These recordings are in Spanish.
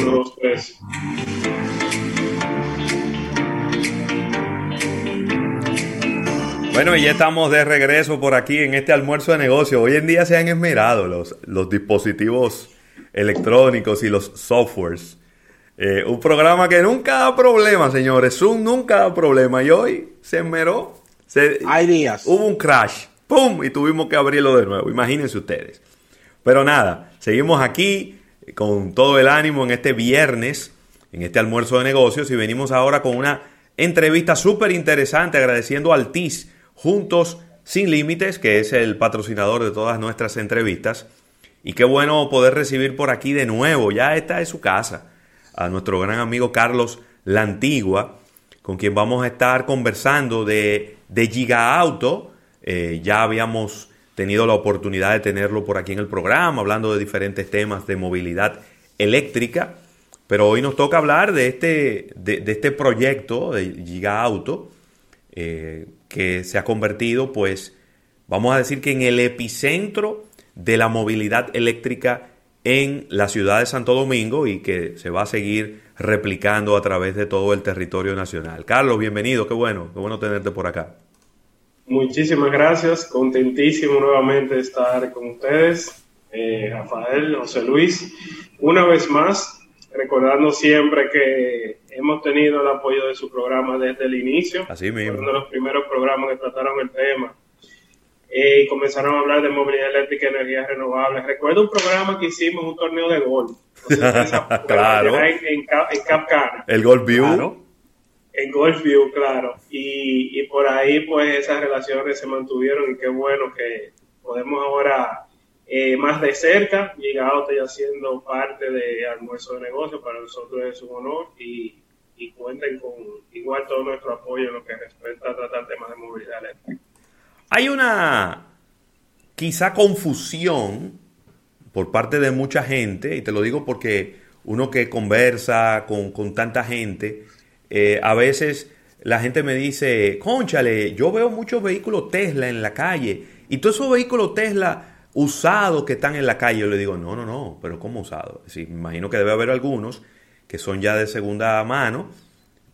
Uno, dos, tres. Bueno, y ya estamos de regreso por aquí en este almuerzo de negocio. Hoy en día se han esmerado los, los dispositivos electrónicos y los softwares. Eh, un programa que nunca da problema, señores. Zoom nunca da problema. Y hoy se esmeró. Se, Hay días. Hubo un crash. ¡Pum! Y tuvimos que abrirlo de nuevo. Imagínense ustedes. Pero nada, seguimos aquí con todo el ánimo en este viernes, en este almuerzo de negocios. Y venimos ahora con una entrevista súper interesante agradeciendo al TIS Juntos Sin Límites, que es el patrocinador de todas nuestras entrevistas. Y qué bueno poder recibir por aquí de nuevo, ya esta es su casa, a nuestro gran amigo Carlos La Antigua, con quien vamos a estar conversando de, de Giga Auto. Eh, ya habíamos tenido la oportunidad de tenerlo por aquí en el programa, hablando de diferentes temas de movilidad eléctrica. Pero hoy nos toca hablar de este, de, este proyecto de Giga Auto, eh, que se ha convertido, pues, vamos a decir que en el epicentro de la movilidad eléctrica en la ciudad de Santo Domingo y que se va a seguir replicando a través de todo el territorio nacional. Carlos, bienvenido, qué bueno, qué bueno tenerte por acá. Muchísimas gracias, contentísimo nuevamente de estar con ustedes, eh, Rafael, José Luis, una vez más, recordando siempre que hemos tenido el apoyo de su programa desde el inicio, Así mismo. uno de los primeros programas que trataron el tema eh, y comenzaron a hablar de movilidad eléctrica y energías renovables. Recuerdo un programa que hicimos, un torneo de golf. Claro. En, en, en Cap Cana. El Gold View, Claro. En Golfview, claro. Y, y por ahí, pues, esas relaciones se mantuvieron y qué bueno que podemos ahora eh, más de cerca. Llegado estoy haciendo parte de almuerzo de negocio, para nosotros es un honor y, y cuenten con igual todo nuestro apoyo en lo que respecta a tratar temas de movilidad eléctrica. Hay una quizá confusión por parte de mucha gente, y te lo digo porque uno que conversa con, con tanta gente, eh, a veces la gente me dice, conchale, yo veo muchos vehículos Tesla en la calle, y todos esos vehículos Tesla usados que están en la calle, yo le digo, no, no, no, pero ¿cómo usados? Me imagino que debe haber algunos que son ya de segunda mano,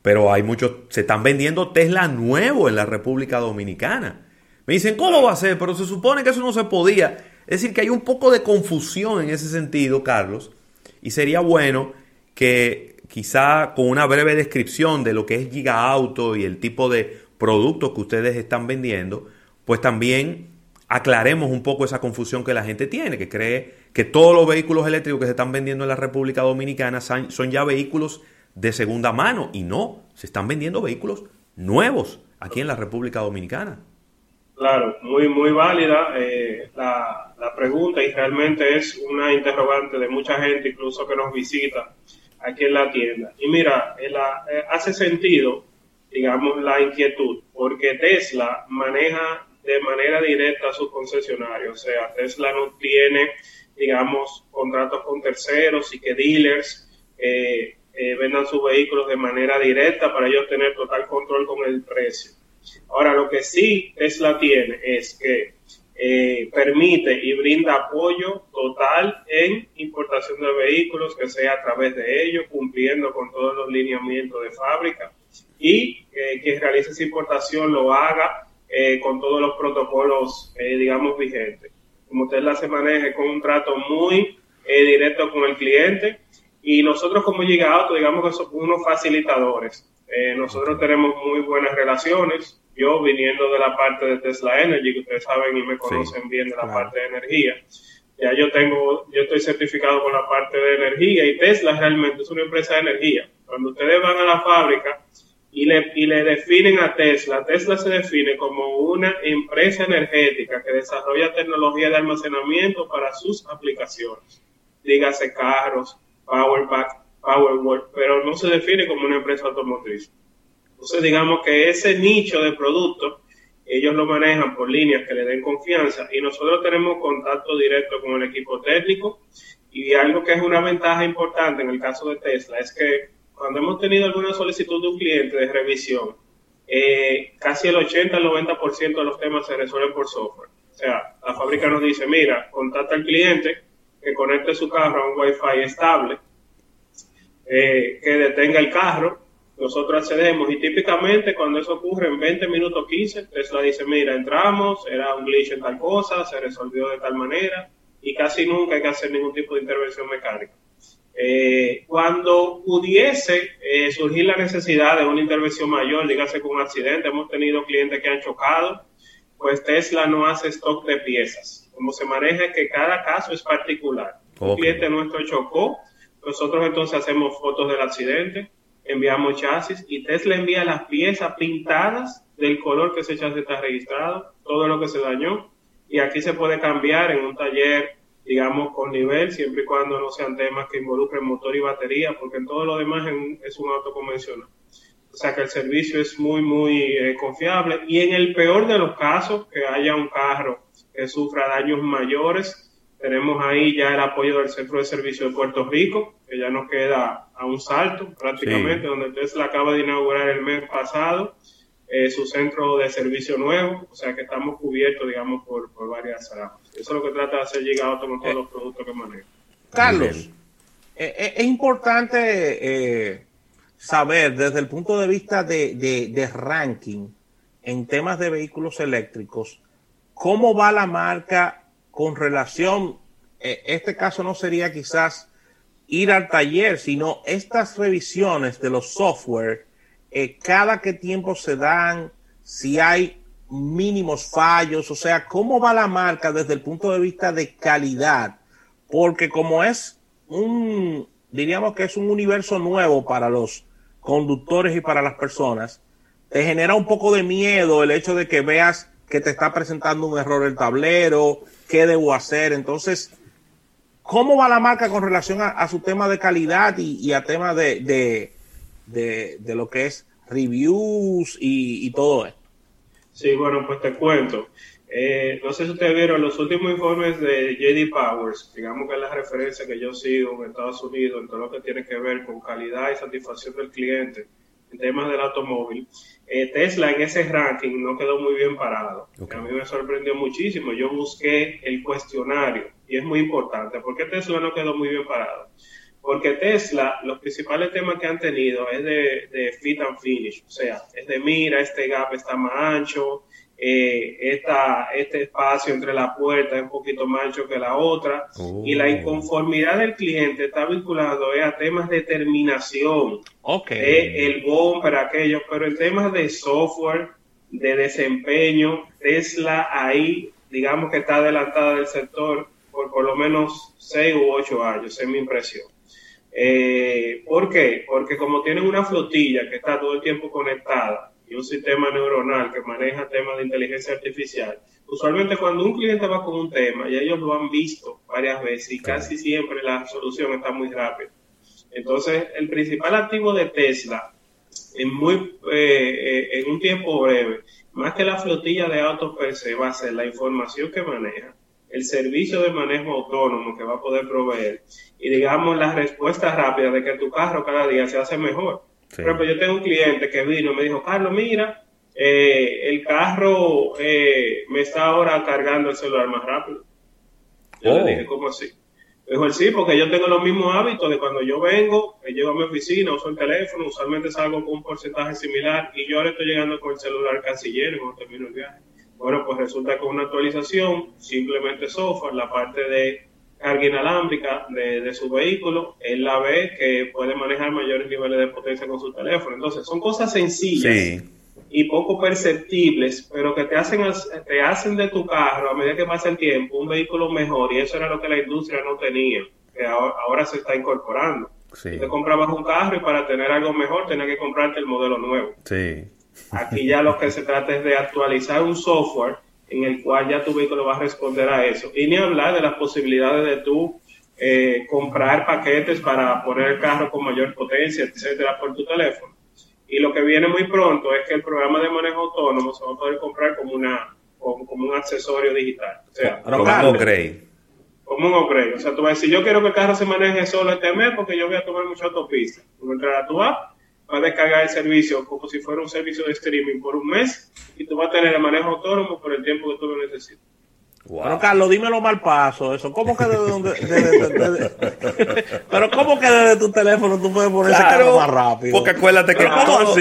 pero hay muchos, se están vendiendo Tesla nuevo en la República Dominicana. Me dicen, ¿cómo va a ser? Pero se supone que eso no se podía. Es decir, que hay un poco de confusión en ese sentido, Carlos, y sería bueno que quizá con una breve descripción de lo que es Giga Auto y el tipo de productos que ustedes están vendiendo, pues también aclaremos un poco esa confusión que la gente tiene, que cree que todos los vehículos eléctricos que se están vendiendo en la República Dominicana son ya vehículos de segunda mano y no, se están vendiendo vehículos nuevos aquí en la República Dominicana. Claro, muy, muy válida eh, la, la pregunta y realmente es una interrogante de mucha gente, incluso que nos visita aquí en la tienda. Y mira, eh, hace sentido, digamos, la inquietud, porque Tesla maneja de manera directa a sus concesionarios. O sea, Tesla no tiene, digamos, contratos con terceros y que dealers eh, eh, vendan sus vehículos de manera directa para ellos tener total control con el precio. Ahora, lo que sí Tesla tiene es que eh, permite y brinda apoyo total en importación de vehículos, que sea a través de ellos, cumpliendo con todos los lineamientos de fábrica y eh, que realice esa importación lo haga eh, con todos los protocolos, eh, digamos, vigentes. Como Tesla se maneje con un trato muy eh, directo con el cliente y nosotros como Giga Auto, digamos que somos unos facilitadores. Eh, nosotros tenemos muy buenas relaciones. Yo viniendo de la parte de Tesla Energy, que ustedes saben y me conocen bien de la claro. parte de energía, ya yo tengo, yo estoy certificado con la parte de energía y Tesla realmente es una empresa de energía. Cuando ustedes van a la fábrica y le, y le definen a Tesla, Tesla se define como una empresa energética que desarrolla tecnología de almacenamiento para sus aplicaciones. Dígase carros, Powerpack, Powerwall, pero no se define como una empresa automotriz. Entonces, digamos que ese nicho de productos, ellos lo manejan por líneas que le den confianza y nosotros tenemos contacto directo con el equipo técnico y algo que es una ventaja importante en el caso de Tesla es que cuando hemos tenido alguna solicitud de un cliente de revisión, eh, casi el 80 al 90% de los temas se resuelven por software. O sea, la fábrica nos dice, mira, contacta al cliente, que conecte su carro a un Wi-Fi estable, eh, que detenga el carro, nosotros accedemos y típicamente cuando eso ocurre en 20 minutos 15, Tesla dice, mira, entramos, era un glitch en tal cosa, se resolvió de tal manera y casi nunca hay que hacer ningún tipo de intervención mecánica. Eh, cuando pudiese eh, surgir la necesidad de una intervención mayor, dígase con un accidente, hemos tenido clientes que han chocado, pues Tesla no hace stock de piezas. Como se maneja que cada caso es particular. Un cliente nuestro chocó, nosotros entonces hacemos fotos del accidente, enviamos chasis y Tesla envía las piezas pintadas del color que ese chasis está registrado, todo lo que se dañó, y aquí se puede cambiar en un taller, digamos, con nivel, siempre y cuando no sean temas que involucren motor y batería, porque en todo lo demás es un auto convencional. O sea que el servicio es muy, muy eh, confiable. Y en el peor de los casos, que haya un carro que sufra daños mayores, tenemos ahí ya el apoyo del Centro de Servicio de Puerto Rico, que ya nos queda a un salto prácticamente, donde Tesla acaba de inaugurar el mes pasado eh, su centro de servicio nuevo, o sea que estamos cubiertos, digamos, por, varias ramas. Eso es lo que trata de hacer llegar con todos los productos que maneja. Carlos, eh, eh, es importante saber desde el punto de vista de, de ranking en temas de vehículos eléctricos, cómo va la marca con relación, eh, este caso no sería quizás ir al taller, sino estas revisiones de los software, eh, cada qué tiempo se dan, si hay mínimos fallos, o sea, cómo va la marca desde el punto de vista de calidad, porque como es un, diríamos que es un universo nuevo para los conductores y para las personas, te genera un poco de miedo el hecho de que veas que te está presentando un error el tablero, qué debo hacer. Entonces, ¿cómo va la marca con relación a, su tema de calidad y, a tema de, de, lo que es reviews y, todo esto? Sí, bueno, pues te cuento. Eh, no sé si ustedes vieron los últimos informes de JD Powers, digamos que es la referencia que yo sigo en Estados Unidos en todo lo que tiene que ver con calidad y satisfacción del cliente en temas del automóvil. Eh, Tesla en ese ranking no quedó muy bien parado. A mí me sorprendió muchísimo. Yo busqué el cuestionario y es muy importante. ¿Por qué Tesla no quedó muy bien parado? Porque Tesla, los principales temas que han tenido es de, de fit and finish, o sea, es de mira, este gap está más ancho, eh, esta, este espacio entre la puerta es un poquito más ancho que la otra y la oh. inconformidad del cliente está vinculado eh, a temas de terminación, okay. el bumper, aquello, pero en temas de software, de desempeño, Tesla ahí, digamos que está adelantada del sector por por lo menos 6 u 8 años, es mi impresión. Eh, ¿Por qué? Porque como tienen una flotilla que está todo el tiempo conectada, y un sistema neuronal que maneja temas de inteligencia artificial, usualmente cuando un cliente va con un tema, y ellos lo han visto varias veces y casi siempre la solución está muy rápida. Entonces, el principal activo de Tesla en, muy, eh, eh, en un tiempo breve, más que la flotilla de autos per se, va a ser la información que maneja, el servicio de manejo autónomo que va a poder proveer y digamos la respuesta rápida de que tu carro cada día se hace mejor. Por ejemplo, yo tengo un cliente que vino y me dijo, Carlos, mira, eh, el carro eh, me está ahora cargando el celular más rápido. Yo le oh. dije, ¿cómo así? Me dijo, sí, porque yo tengo los mismos hábitos de cuando yo vengo, me llevo a mi oficina, uso el teléfono, usualmente salgo con un porcentaje similar y yo ahora estoy llegando con el celular casi lleno cuando termino el viaje. Bueno, pues resulta que con una actualización, simplemente software, la parte de carga inalámbrica de, su vehículo, él la ve que puede manejar mayores niveles de potencia con su teléfono. Entonces, son cosas sencillas y poco perceptibles, pero que te hacen, te hacen de tu carro a medida que pasa el tiempo un vehículo mejor y eso era lo que la industria no tenía, que ahora, se está incorporando. Te comprabas un carro y para tener algo mejor tenías que comprarte el modelo nuevo. Aquí ya lo que se trata es de actualizar un software en el cual ya tu vehículo va a responder a eso. Y ni hablar de las posibilidades de tú eh, comprar paquetes para poner el carro con mayor potencia, etcétera, por tu teléfono. Y lo que viene muy pronto es que el programa de manejo autónomo se va a poder comprar como una como, un accesorio digital. O sea, como un upgrade. Como un upgrade. O sea, tú vas a decir, yo quiero que el carro se maneje solo este mes porque yo voy a tomar mucha autopista. Tú entras a tu app va a descargar el servicio como si fuera un servicio de streaming por un mes y tú vas a tener el manejo autónomo por el tiempo que tú lo necesites. Pero Carlos, dímelo mal paso, eso. ¿Cómo que desde donde, Pero ¿cómo que desde tu teléfono tú puedes poner ese carro más rápido? Porque acuérdate que todo,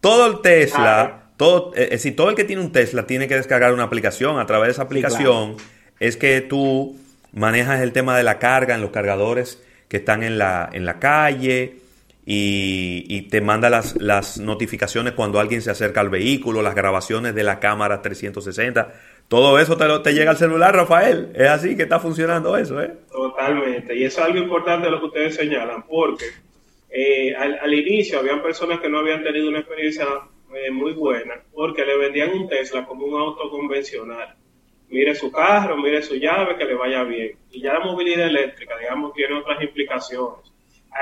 todo el Tesla, todo, eh, si todo el que tiene un Tesla tiene que descargar una aplicación, a través de esa aplicación es que tú manejas el tema de la carga en los cargadores que están en la, en la calle y, te manda las, las notificaciones cuando alguien se acerca al vehículo, las grabaciones de la cámara 360 todo eso te, te llega al celular, Rafael. Es así que está funcionando eso, ¿eh? Totalmente. Y eso es algo importante lo que ustedes señalan, porque eh, al, inicio habían personas que no habían tenido una experiencia eh, muy buena, porque le vendían un Tesla como un auto convencional. Mire su carro, mire su llave, que le vaya bien. Y ya la movilidad eléctrica, digamos, tiene otras implicaciones.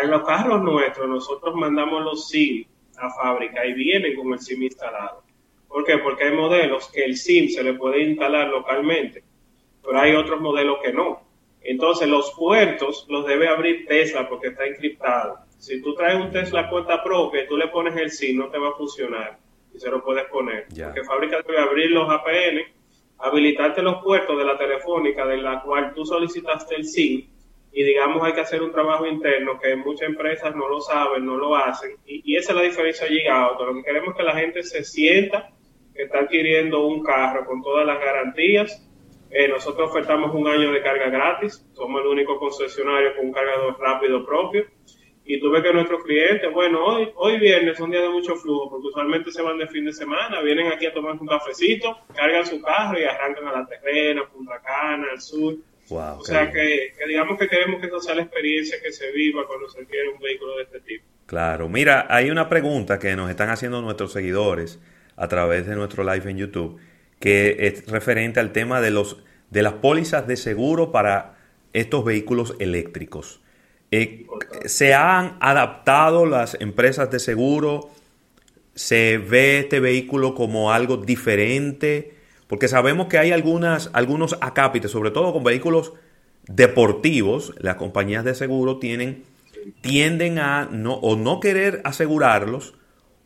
En los carros nuestros, nosotros mandamos los SIM a fábrica y vienen con el SIM instalado. ¿Por qué? Porque hay modelos que el SIM se le puede instalar localmente, pero hay otros modelos que no. Entonces los puertos los debe abrir Tesla porque está encriptado. Si tú traes un Tesla cuenta propia y tú le pones el SIM, no te va a funcionar y se lo puedes poner. Porque fábrica debe abrir los APN, habilitarte los puertos de la telefónica de la cual tú solicitaste el SIM y digamos hay que hacer un trabajo interno que muchas empresas no lo saben, no lo hacen y, esa es la diferencia de Auto. Lo que queremos es que la gente se sienta está adquiriendo un carro con todas las garantías. Eh, nosotros ofertamos un año de carga gratis, somos el único concesionario con un cargador rápido propio. Y tú ves que nuestros clientes, bueno, hoy, hoy viernes es un día de mucho flujo, porque usualmente se van de fin de semana, vienen aquí a tomar un cafecito, cargan su carro y arrancan a la terrena, Punta Cana, al sur. O sea que, digamos que queremos que esa sea la experiencia que se viva cuando se adquiere un vehículo de este tipo. Claro, mira, hay una pregunta que nos están haciendo nuestros seguidores a través de nuestro live en YouTube, que es referente al tema de, los, de las pólizas de seguro para estos vehículos eléctricos. Eh, ¿Se han adaptado las empresas de seguro? ¿Se ve este vehículo como algo diferente? Porque sabemos que hay algunas, algunos acápites, sobre todo con vehículos deportivos, las compañías de seguro tienen, tienden a no, o no querer asegurarlos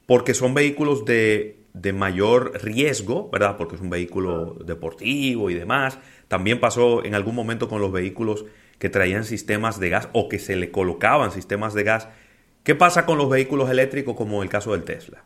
porque son vehículos de de mayor riesgo, ¿verdad? Porque es un vehículo deportivo y demás. También pasó en algún momento con los vehículos que traían sistemas de gas o que se le colocaban sistemas de gas. ¿Qué pasa con los vehículos eléctricos como el caso del Tesla?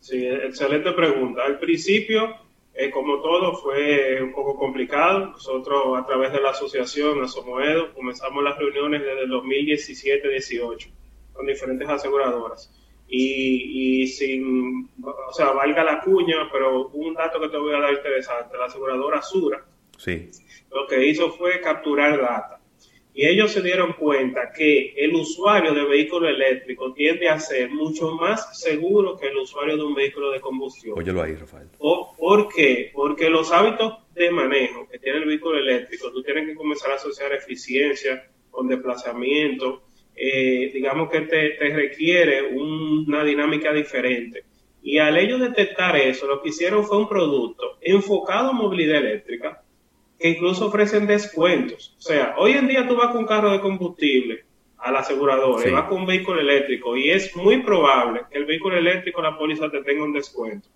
Sí, excelente pregunta. Al principio, eh, como todo, fue un poco complicado. Nosotros, a través de la asociación Asomoedo, comenzamos las reuniones desde el 2017-18 con diferentes aseguradoras y, sin, o sea, valga la cuña, pero un dato que te voy a dar interesante, la aseguradora Sura, sí. lo que hizo fue capturar data. Y ellos se dieron cuenta que el usuario de vehículo eléctrico tiende a ser mucho más seguro que el usuario de un vehículo de combustión. Óyelo ahí, Rafael. O, ¿Por qué? Porque los hábitos de manejo que tiene el vehículo eléctrico, tú tienes que comenzar a asociar eficiencia con desplazamiento, eh, digamos que te, requiere una dinámica diferente. Y al ellos detectar eso, lo que hicieron fue un producto enfocado en movilidad eléctrica, que incluso ofrecen descuentos. O sea, hoy en día tú vas con un carro de combustible al asegurador, vas con un vehículo eléctrico y es muy probable que el vehículo eléctrico, la póliza te tenga un descuento.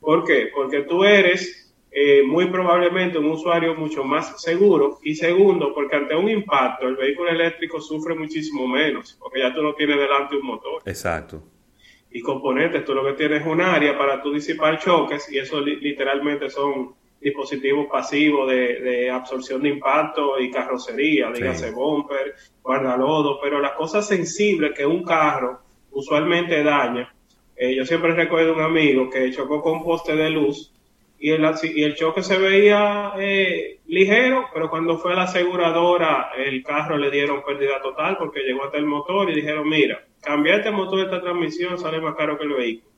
¿Por qué? Porque tú eres eh, muy probablemente un usuario mucho más seguro. Y segundo, porque ante un impacto el vehículo eléctrico sufre muchísimo menos, porque ya tú no tienes delante un motor. Exacto. Y componentes, tú lo que tienes es un área para tú disipar choques y eso literalmente son dispositivos pasivos de, absorción de impacto y carrocería, dígase bumper, guardalodo, pero las cosas sensibles que un carro usualmente daña. Eh, yo siempre recuerdo un amigo que chocó con un poste de luz y el, y el choque se veía eh, ligero, pero cuando fue a la aseguradora, el carro le dieron pérdida total porque llegó hasta el motor y dijeron, mira, cambiarte el motor de esta transmisión sale más caro que el vehículo.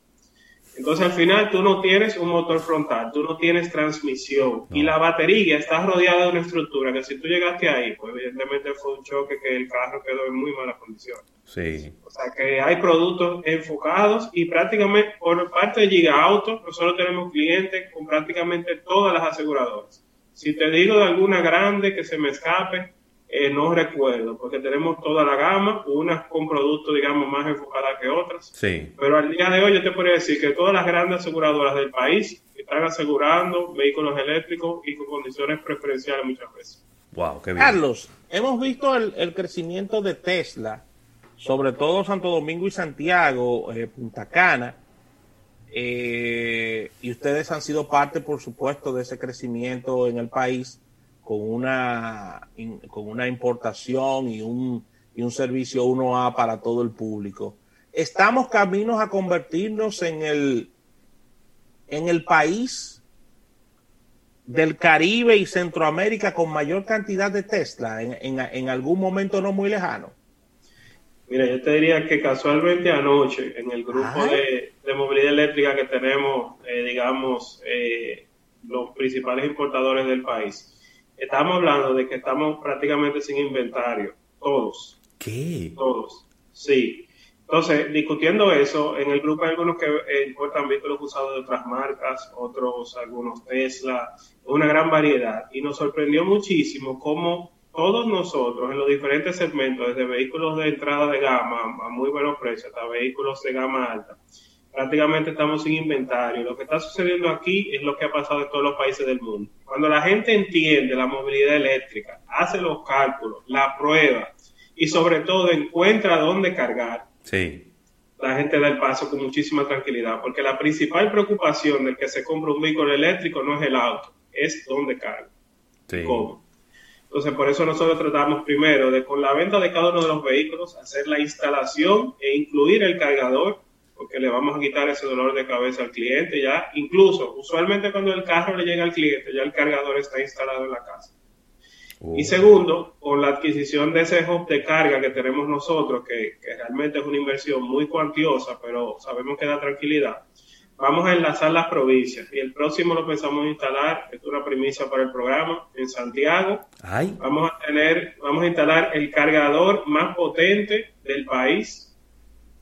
Entonces al final tú no tienes un motor frontal, tú no tienes transmisión y la batería está rodeada de una estructura que si tú llegaste ahí, pues evidentemente fue un choque que el carro quedó en muy mala condición. Sí. O sea que hay productos enfocados y prácticamente por parte de Giga Auto nosotros tenemos clientes con prácticamente todas las aseguradoras. Si te digo de alguna grande que se me escape, eh, no recuerdo, porque tenemos toda la gama, unas con productos, digamos, más enfocadas que otras. Sí. Pero al día de hoy yo te podría decir que todas las grandes aseguradoras del país están asegurando vehículos eléctricos y con condiciones preferenciales muchas veces. Wow, qué bien. Carlos, hemos visto el, crecimiento de Tesla, sobre todo Santo Domingo y Santiago, eh, Punta Cana, eh, y ustedes han sido parte, por supuesto, de ese crecimiento en el país con una, con una importación y un, y un servicio 1A para todo el público. Estamos caminos a convertirnos en el, en el país del Caribe y Centroamérica con mayor cantidad de Tesla en, en, algún momento no muy lejano? Mira, yo te diría que casualmente anoche en el grupo de, movilidad eléctrica que tenemos, eh, digamos, eh, los principales importadores del país, estamos hablando de que estamos prácticamente sin inventario, todos. ¿Qué? Todos, sí. Entonces, discutiendo eso, en el grupo hay algunos que eh, importan vehículos usados de otras marcas, otros algunos Tesla, una gran variedad. Y nos sorprendió muchísimo cómo todos nosotros en los diferentes segmentos, desde vehículos de entrada de gama a muy buenos precios hasta vehículos de gama alta, prácticamente estamos sin inventario. Lo que está sucediendo aquí es lo que ha pasado en todos los países del mundo. Cuando la gente entiende la movilidad eléctrica, hace los cálculos, la prueba y sobre todo encuentra dónde cargar, Sí. La gente da el paso con muchísima tranquilidad, porque la principal preocupación del que se compra un vehículo eléctrico no es el auto, es dónde carga. Sí. ¿Cómo? Entonces, por eso nosotros tratamos primero de, con la venta de cada uno de los vehículos, hacer la instalación e incluir el cargador, porque le vamos a quitar ese dolor de cabeza al cliente ya. Incluso, usualmente cuando el carro le llega al cliente, ya el cargador está instalado en la casa. Y segundo, con la adquisición de ese hub de carga que tenemos nosotros, que, realmente es una inversión muy cuantiosa, pero sabemos que da tranquilidad, vamos a enlazar las provincias y el próximo lo pensamos instalar, es una primicia para el programa, en Santiago. Vamos a tener, vamos a instalar el cargador más potente del país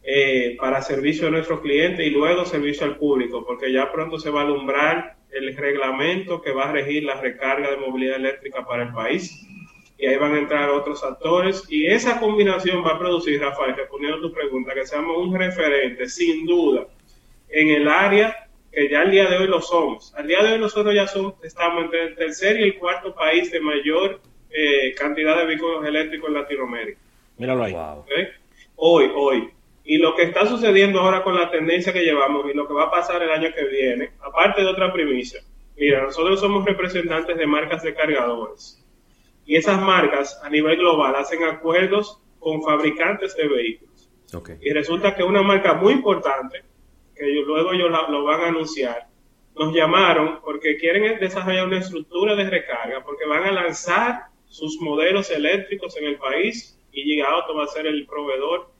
eh, para servicio a nuestros clientes y luego servicio al público, porque ya pronto se va a alumbrar el reglamento que va a regir la recarga de movilidad eléctrica para el país. Y ahí van a entrar otros actores. Y esa combinación va a producir, Rafael, respondiendo a tu pregunta, que seamos un referente, sin duda, en el área que ya al día de hoy lo somos. Al día de hoy nosotros ya somos, estamos entre el tercer y el cuarto país de mayor eh, cantidad de vehículos eléctricos en Latinoamérica. Míralo ahí. Hoy, hoy. Y lo que está sucediendo ahora con la tendencia que llevamos y lo que va a pasar el año que viene, aparte de otra primicia, mira, nosotros somos representantes de marcas de cargadores. Y esas marcas a nivel global hacen acuerdos con fabricantes de vehículos. Y resulta que una marca muy importante, que luego ellos lo van a anunciar, nos llamaron porque quieren desarrollar una estructura de recarga, porque van a lanzar sus modelos eléctricos en el país y Giga Auto va a ser el proveedor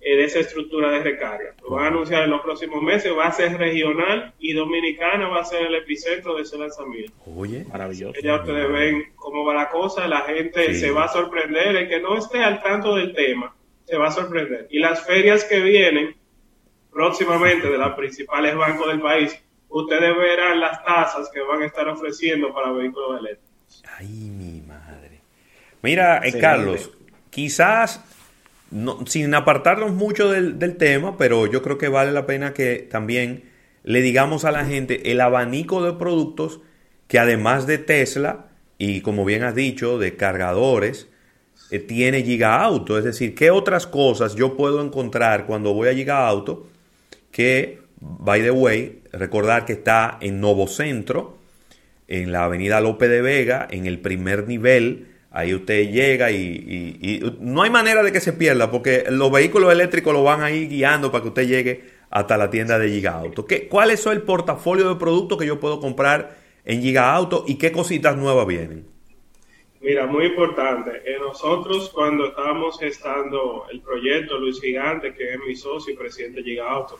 de esa estructura de recarga. Lo van a anunciar en los próximos meses, va a ser regional y Dominicana va a ser el epicentro de ese lanzamiento. Oye, maravilloso. Ya ustedes ven cómo va la cosa, la gente se va a sorprender, el que no esté al tanto del tema, se va a sorprender. Y las ferias que vienen próximamente de los principales bancos del país, ustedes verán las tasas que van a estar ofreciendo para vehículos eléctricos. Ay, mi madre. Mira, eh, Carlos, quizás sin apartarnos mucho del, tema, pero yo creo que vale la pena que también le digamos a la gente el abanico de productos que además de Tesla y como bien has dicho, de cargadores, eh, tiene Giga Auto. Es decir, ¿qué otras cosas yo puedo encontrar cuando voy a Giga Auto? Que, by the way, recordar que está en Novo Centro, en la avenida López de Vega, en el primer nivel Ahí usted llega y, no hay manera de que se pierda porque los vehículos eléctricos lo van a ir guiando para que usted llegue hasta la tienda de Giga Auto. ¿Qué, ¿Cuál es el portafolio de productos que yo puedo comprar en Giga Auto y qué cositas nuevas vienen? Mira, muy importante. Eh, nosotros cuando estábamos gestando el proyecto Luis Gigante, que es mi socio y presidente de Giga Auto,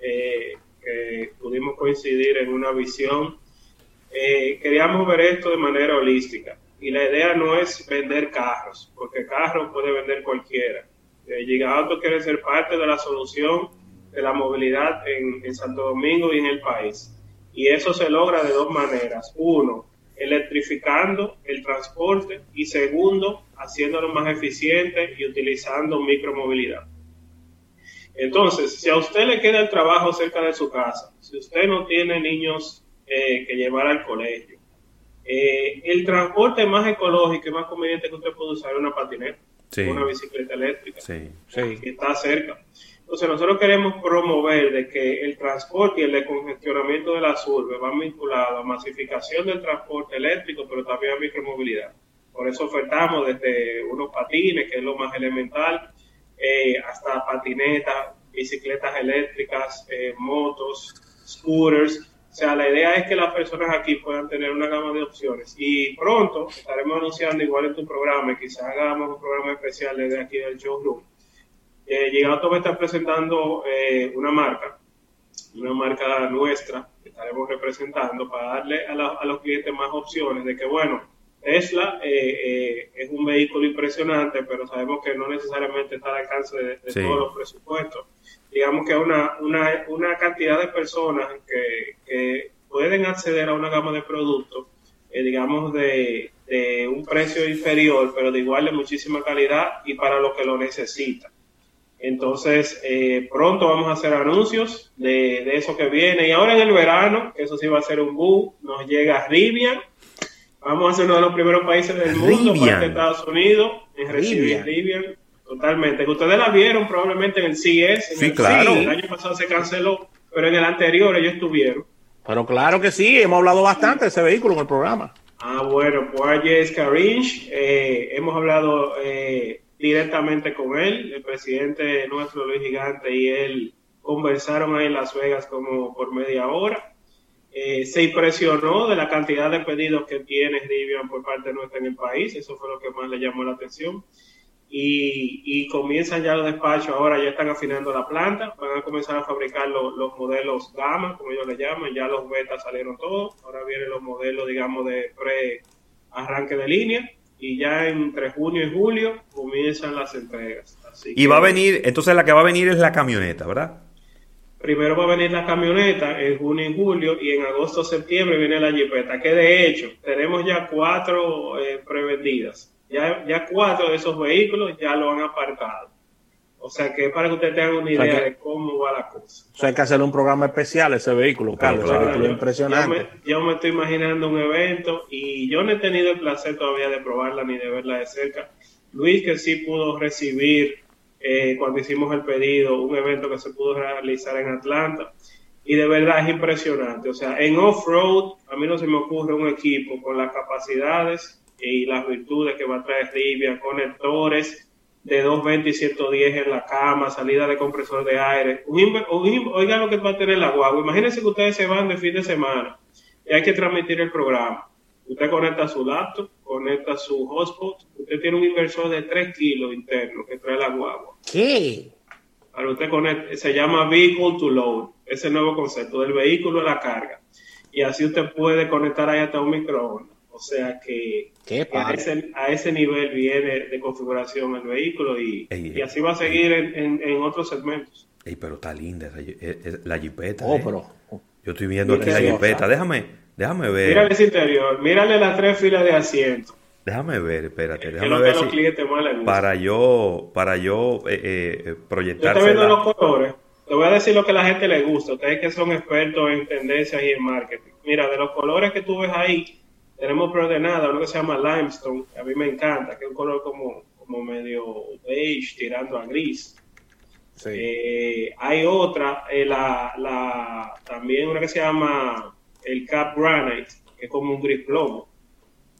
eh, que pudimos coincidir en una visión, eh, queríamos ver esto de manera holística y la idea no es vender carros, porque carros puede vender cualquiera. Eh, Auto quiere ser parte de la solución de la movilidad en, en Santo Domingo y en el país. Y eso se logra de dos maneras. Uno, electrificando el transporte y segundo, haciéndolo más eficiente y utilizando micromovilidad. Entonces, si a usted le queda el trabajo cerca de su casa, si usted no tiene niños eh, que llevar al colegio. Eh, el transporte más ecológico y más conveniente que usted puede usar es una patineta, una bicicleta eléctrica, que está cerca. Entonces nosotros queremos promover de que el transporte y el descongestionamiento de las urbes van vinculados a masificación del transporte eléctrico, pero también a micromovilidad. Por eso ofertamos desde unos patines, que es lo más elemental, eh, hasta patinetas, bicicletas eléctricas, eh, motos, scooters. O sea, la idea es que las personas aquí puedan tener una gama de opciones. Y pronto estaremos anunciando, igual en tu programa, y quizás hagamos un programa especial desde aquí del showroom. Eh, Llegado a estar presentando eh, una marca, una marca nuestra, que estaremos representando para darle a, a los clientes más opciones de que, bueno, Tesla eh, eh, es un vehículo impresionante, pero sabemos que no necesariamente está al alcance de, todos los presupuestos. Digamos que una, una, una cantidad de personas que, pueden acceder a una gama de productos, eh, digamos, de, un precio inferior, pero de igual de muchísima calidad y para los que lo necesitan. Entonces, pronto vamos a hacer anuncios de, de, eso que viene. Y ahora en el verano, eso sí va a ser un boom, nos llega Rivian, Vamos a ser uno de los primeros países del mundo, para Estados Unidos, en recibir Rivian. Totalmente. Que ustedes la vieron probablemente en el CES. sí, claro. el año pasado se canceló, pero en el anterior ellos estuvieron. Pero claro que sí, hemos hablado bastante de ese vehículo en el programa. Ah, bueno, pues es Carinch, eh, hemos hablado eh, directamente con él, el presidente nuestro Luis Gigante y él conversaron ahí en Las Vegas como por media hora. Eh, se impresionó de la cantidad de pedidos que tiene Rivian por parte nuestra en el país, eso fue lo que más le llamó la atención. Y, comienzan ya los despachos, ahora ya están afinando la planta, van a comenzar a fabricar los modelos Gamma, como ellos le llaman, ya los betas salieron todos, ahora vienen los modelos, digamos, de pre-arranque de línea, y ya entre junio y julio comienzan las entregas. y va a venir, entonces la que va a venir es la camioneta, ¿verdad? Primero va a venir la camioneta en junio y julio y en agosto septiembre viene la jipeta, que de hecho tenemos ya cuatro eh, prevendidas. Ya, ya cuatro de esos vehículos ya lo han apartado. O sea que para que ustedes tengan una idea de cómo va la cosa. O sea, hay que hacer un programa especial ese vehículo, Carlos. Claro, impresionante. Yo me, estoy imaginando un evento y yo no he tenido el placer todavía de probarla ni de verla de cerca. Luis, que sí pudo recibir eh, cuando hicimos el pedido, un evento que se pudo realizar en Atlanta. Y de verdad es impresionante. O sea, en off-road, a mí no se me ocurre un equipo con las capacidades y las virtudes que va a traer Rivian, conectores de 220 y 110 en la cama, salida de compresor de aire. oigan lo que va a tener la guagua. Imagínense que ustedes se van de fin de semana y hay que transmitir el programa. Usted conecta su laptop, conecta su hotspot, usted tiene un inversor de 3 kilos interno que trae la guagua. ¿Qué? Para usted conecta, se llama Vehicle to Load, ese nuevo concepto del vehículo a la carga. Y así usted puede conectar ahí hasta un microondas. O sea que, a, ese, nivel viene de configuración el vehículo y, así va a seguir en, otros segmentos. pero está linda la jipeta. Oh, ¿eh? Yo estoy viendo aquí la jipeta. Déjame, déjame ver. Mírale ese interior, mírale las tres filas de asiento. Déjame ver, espérate, déjame ver si, para yo, para yo eh, eh, proyectar. Yo estoy viendo los colores. Te voy a decir lo que a la gente le gusta. Ustedes que son expertos en tendencias y en marketing. Mira, de los colores que tú ves ahí, tenemos preordenada uno que se llama limestone, que a mí me encanta, que es un color como, como medio beige, tirando a gris. Eh, hay otra, eh, la, la, también una que se llama el Cap Granite, que es como un gris plomo.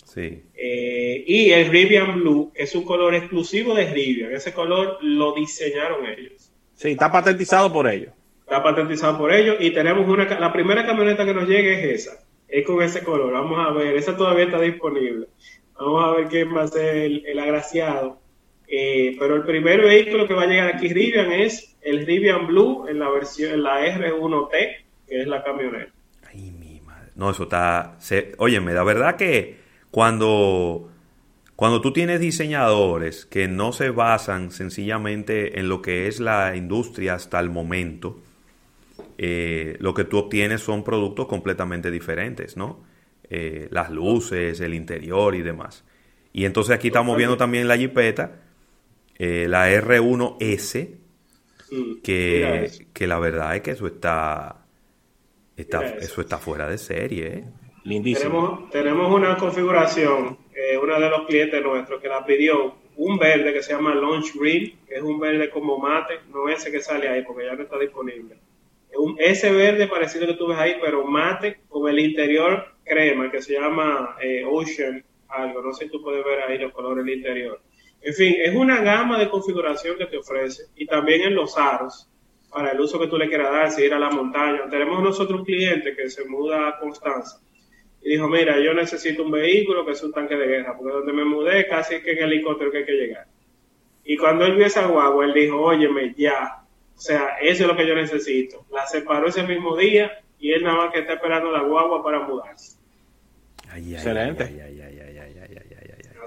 Sí. Eh, y el Rivian Blue, que es un color exclusivo de Rivian. Ese color lo diseñaron ellos. Sí, está patentizado por ellos. Está patentizado por ellos y tenemos una, la primera camioneta que nos llegue es esa es con ese color. Vamos a ver, esa todavía está disponible. Vamos a ver quién va a ser el, agraciado. Eh, pero el primer vehículo que va a llegar aquí Rivian es el Rivian Blue en la versión, en la R1T, que es la camioneta. No, eso está. Se, óyeme, la verdad que cuando. Cuando tú tienes diseñadores que no se basan sencillamente en lo que es la industria hasta el momento, eh, lo que tú obtienes son productos completamente diferentes, ¿no? Eh, las luces, el interior y demás. Y entonces aquí estamos viendo también la Jeepeta, eh, la R1S, que, que, la verdad es que eso está... eso está fuera de serie, ¿eh? Tenemos, tenemos una configuración, eh, uno de los clientes nuestros que la pidió, un verde que se llama Launch Green, que es un verde como mate, no ese que sale ahí porque ya no está disponible. Un, ese verde parecido que tú ves ahí, pero mate con el interior crema, que se llama eh, Ocean, algo, no sé si tú puedes ver ahí los colores del interior. En fin, es una gama de configuración que te ofrece y también en los aros para el uso que tú le quieras dar, si ir a la montaña. Tenemos nosotros un cliente que se muda a Constanza y dijo, mira, yo necesito un vehículo que es un tanque de guerra, porque donde me mudé casi que en helicóptero que hay que llegar. Y cuando él vio esa guagua, él dijo, óyeme, ya, o sea, eso es lo que yo necesito. La separó ese mismo día y él nada más que está esperando la guagua para mudarse. Excelente.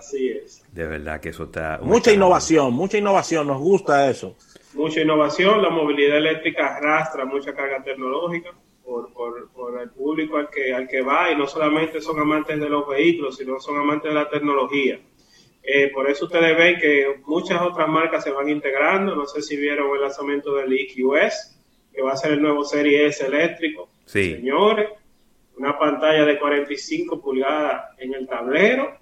Así es. De verdad que eso está... Mucha innovación, mucha innovación, nos gusta eso. Mucha innovación, la movilidad eléctrica arrastra mucha carga tecnológica por, por, el público al que, al que va y no solamente son amantes de los vehículos, sino son amantes de la tecnología. Eh, por eso ustedes ven que muchas otras marcas se van integrando. No sé si vieron el lanzamiento del EQS, que va a ser el nuevo Serie S eléctrico. Sí. Señores, una pantalla de 45 pulgadas en el tablero.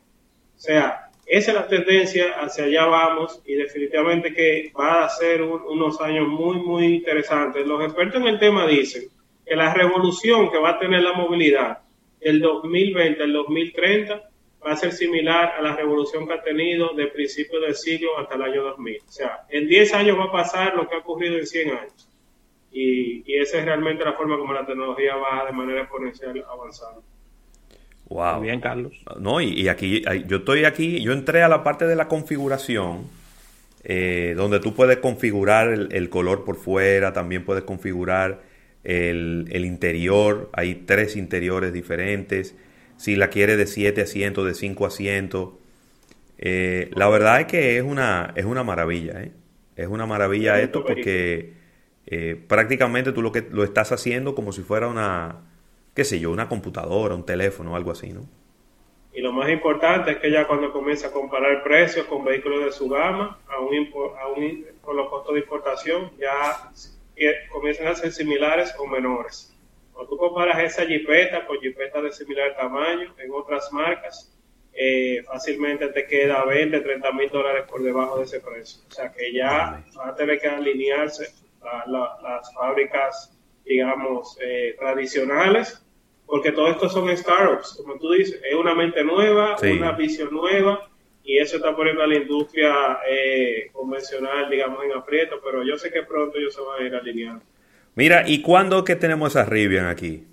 O sea, esa es la tendencia, hacia allá vamos y definitivamente que va a ser unos años muy, muy interesantes. Los expertos en el tema dicen que la revolución que va a tener la movilidad del 2020 al 2030 va a ser similar a la revolución que ha tenido de principio del siglo hasta el año 2000. O sea, en 10 años va a pasar lo que ha ocurrido en 100 años. Y, esa es realmente la forma como la tecnología va de manera exponencial avanzando. Wow. Muy bien, Carlos. No, y, aquí, yo estoy aquí, yo entré a la parte de la configuración, eh, donde tú puedes configurar el, el, color por fuera, también puedes configurar el, interior, hay tres interiores diferentes, si la quiere de 7 asientos, de 5 asientos. Eh, la verdad es que es una, es una maravilla, ¿eh? es una maravilla esto porque eh, prácticamente tú lo que lo estás haciendo como si fuera una, qué sé yo, una computadora, un teléfono, algo así, ¿no? Y lo más importante es que ya cuando comienza a comparar precios con vehículos de su gama, aún, con los costos de importación, ya comienzan a ser similares o menores. Cuando tú comparas esa jipeta con jipetas de similar tamaño en otras marcas, eh, fácilmente te queda 20, 30 mil dólares por debajo de ese precio. O sea que ya va a tener que alinearse las fábricas, digamos, eh, tradicionales, porque todo esto son startups, como tú dices, es una mente nueva, una visión nueva, y eso está poniendo a la industria eh, convencional, digamos, en aprieto, pero yo sé que pronto ellos se van a ir alineando. Mira, ¿y cuándo que tenemos esa Rivian aquí?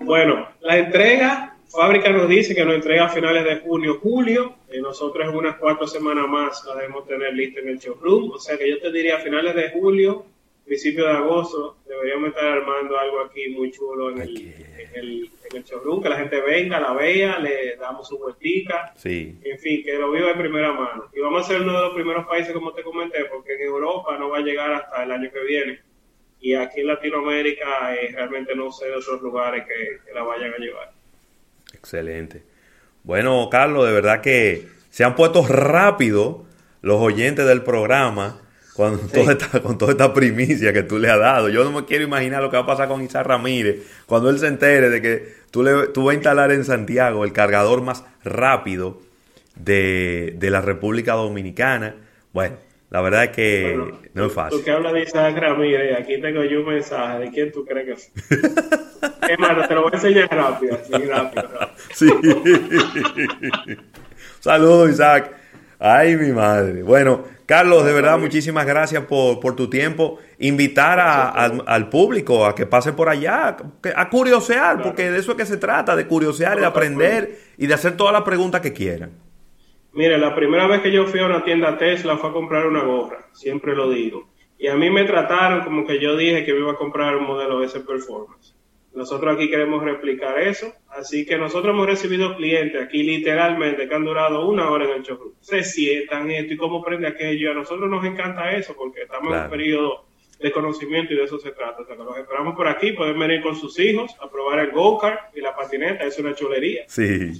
Bueno, la entrega, fábrica nos dice que nos entrega a finales de junio, julio, y nosotros en unas cuatro semanas más la debemos tener lista en el showroom, o sea que yo te diría a finales de julio, principio de agosto, deberíamos estar armando algo aquí muy chulo en el, en el, en el showroom, que la gente venga, la vea, le damos su vueltica, sí. en fin, que lo viva de primera mano. Y vamos a ser uno de los primeros países, como te comenté, porque en Europa no va a llegar hasta el año que viene. Y aquí en Latinoamérica eh, realmente no sé de otros lugares que, que la vayan a llevar. Excelente. Bueno, Carlos, de verdad que se han puesto rápido los oyentes del programa con, toda esta, con toda esta primicia que tú le has dado. Yo no me quiero imaginar lo que va a pasar con Isa Ramírez cuando él se entere de que tú, le, tú vas a instalar en Santiago el cargador más rápido de, de la República Dominicana. Bueno, la verdad es que no es fácil. Tú que hablas de Isaac Ramírez, aquí tengo yo un mensaje. ¿De quién tú crees que es? es más, te lo voy a enseñar rápido. Sí, rápido, rápido. Sí. Saludos, Isaac. Ay, mi madre. Bueno, Carlos, de verdad, muchísimas gracias por, por tu tiempo. Invitar a, al, público a que pase por allá, a curiosear, porque de eso es que se trata, de curiosear y de aprender y de hacer todas las preguntas que quieran. Mire, la primera vez que yo fui a una tienda Tesla fue a comprar una gorra, siempre lo digo. Y a mí me trataron como que yo dije que me iba a comprar un modelo S Performance. Nosotros aquí queremos replicar eso, así que nosotros hemos recibido clientes aquí literalmente que han durado una hora en el showroom. Se sientan esto y cómo prende aquello. A nosotros nos encanta eso porque estamos en un periodo de conocimiento y de eso se trata. O sea, que los esperamos por aquí, pueden venir con sus hijos a probar el go-kart y la patineta, es una chulería. Sí.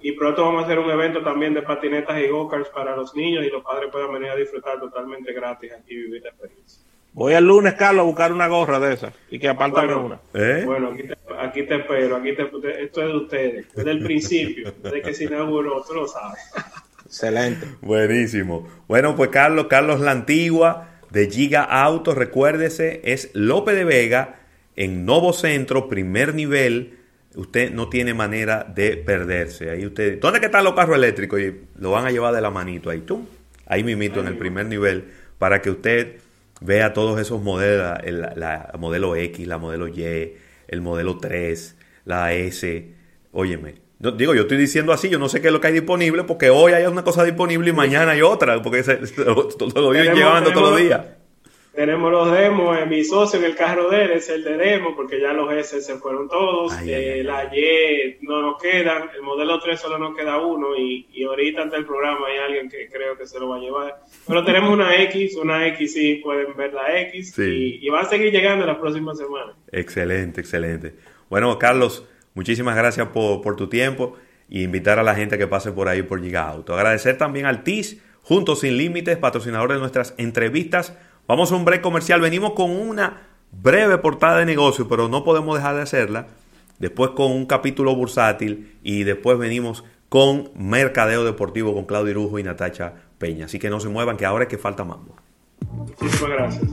Y pronto vamos a hacer un evento también de patinetas y go-karts para los niños y los padres puedan venir a disfrutar totalmente gratis aquí y vivir la experiencia. Voy el lunes, Carlos, a buscar una gorra de esas y que apártame Bueno. una. ¿Eh? Bueno, aquí te, aquí te espero, aquí te, esto es de ustedes, desde el principio, desde que se inauguró, tú lo sabes. Excelente. Buenísimo. Bueno, pues Carlos, Carlos La Antigua de Giga Auto, recuérdese, es López de Vega en Novo Centro, primer nivel. Usted no tiene manera de perderse. Ahí usted, ¿dónde que están los carros eléctricos? Y lo van a llevar de la manito ahí, tú. Ahí mismito en el primer nivel para que usted vea todos esos modelos, el- la, modelo X, la modelo Y, el modelo 3, la S. Óyeme, no, digo, yo estoy diciendo así, yo no sé qué es lo que hay disponible, porque hoy hay una cosa disponible y mañana hay otra, porque se, se lo, lo viven llevando todos los días. Tenemos los demos, eh, mi socio en el carro de él es el de demo, porque ya los S se fueron todos, Ay, eh, ay, la Y no nos quedan, el modelo 3 solo nos queda uno y, y ahorita ante el programa hay alguien que creo que se lo va a llevar. Pero tenemos una X, una X sí, pueden ver la X Sí. y, y va a seguir llegando las próximas semanas. Excelente, excelente. Bueno, Carlos, muchísimas gracias por, por tu tiempo y invitar a la gente que pase por ahí por Giga Auto. Agradecer también al TIS, Juntos Sin Límites, patrocinador de nuestras entrevistas. Vamos a un break comercial. Venimos con una breve portada de negocio, pero no podemos dejar de hacerla. Después con un capítulo bursátil y después venimos con Mercadeo Deportivo con Claudio Irujo y Natacha Peña. Así que no se muevan, que ahora es que falta mambo. Muchísimas gracias.